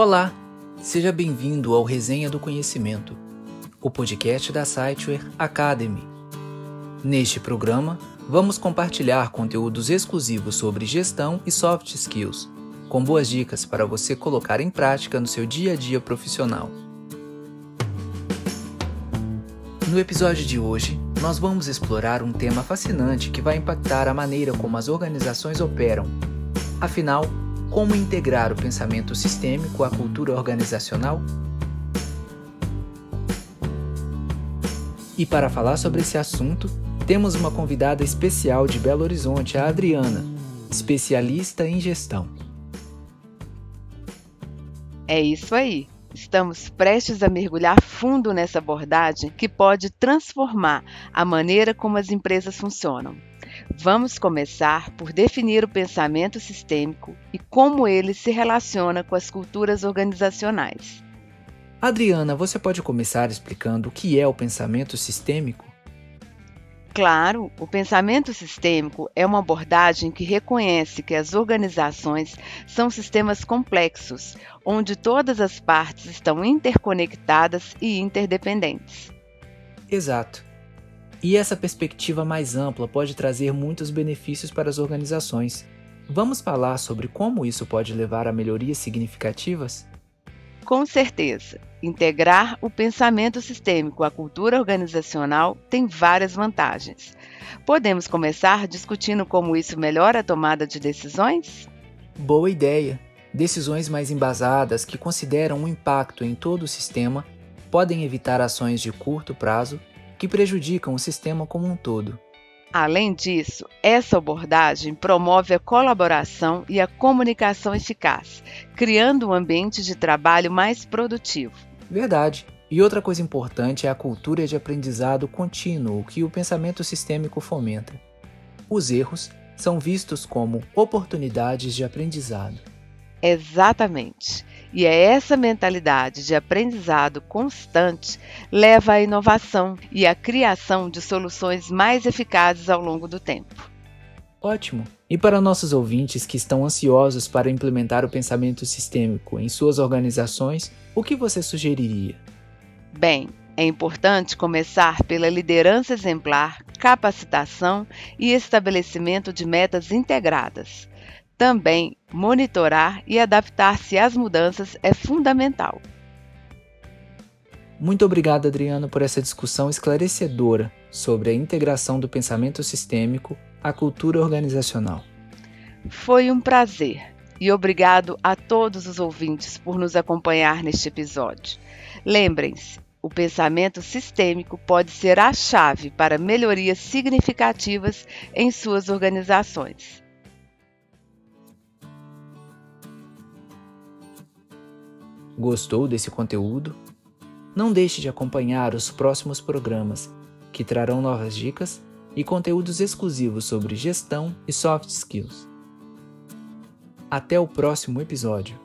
Olá, seja bem-vindo ao Resenha do Conhecimento, o podcast da Siteware Academy. Neste programa, vamos compartilhar conteúdos exclusivos sobre gestão e soft skills, com boas dicas para você colocar em prática no seu dia a dia profissional. No episódio de hoje, nós vamos explorar um tema fascinante que vai impactar a maneira como as organizações operam. Afinal, como integrar o pensamento sistêmico à cultura organizacional? E para falar sobre esse assunto, temos uma convidada especial de Belo Horizonte, a Adriana, especialista em gestão. É isso aí. Estamos prestes a mergulhar fundo nessa abordagem que pode transformar a maneira como as empresas funcionam. Vamos começar por definir o pensamento sistêmico e como ele se relaciona com as culturas organizacionais. Adriana, você pode começar explicando o que é o pensamento sistêmico? Claro, o pensamento sistêmico é uma abordagem que reconhece que as organizações são sistemas complexos, onde todas as partes estão interconectadas e interdependentes. Exato. E essa perspectiva mais ampla pode trazer muitos benefícios para as organizações. Vamos falar sobre como isso pode levar a melhorias significativas? Com certeza. Integrar o pensamento sistêmico à cultura organizacional tem várias vantagens. Podemos começar discutindo como isso melhora a tomada de decisões? Boa ideia! Decisões mais embasadas que consideram o impacto em todo o sistema podem evitar ações de curto prazo que prejudicam o sistema como um todo. Além disso, essa abordagem promove a colaboração e a comunicação eficaz, criando um ambiente de trabalho mais produtivo. Verdade. E outra coisa importante é a cultura de aprendizado contínuo que o pensamento sistêmico fomenta. Os erros são vistos como oportunidades de aprendizado. Exatamente. E é essa mentalidade de aprendizado constante leva à inovação e à criação de soluções mais eficazes ao longo do tempo. Ótimo! E para nossos ouvintes que estão ansiosos para implementar o pensamento sistêmico em suas organizações, o que você sugeriria? Bem, é importante começar pela liderança exemplar, capacitação e estabelecimento de metas integradas. Também monitorar e adaptar-se às mudanças é fundamental. Muito obrigado, Adriano, por essa discussão esclarecedora sobre a integração do pensamento sistêmico à cultura organizacional. Foi um prazer e obrigado a todos os ouvintes por nos acompanhar neste episódio. Lembrem-se, o pensamento sistêmico pode ser a chave para melhorias significativas em suas organizações. Gostou desse conteúdo? Não deixe de acompanhar os próximos programas, que trarão novas dicas e conteúdos exclusivos sobre gestão e soft skills. Até o próximo episódio.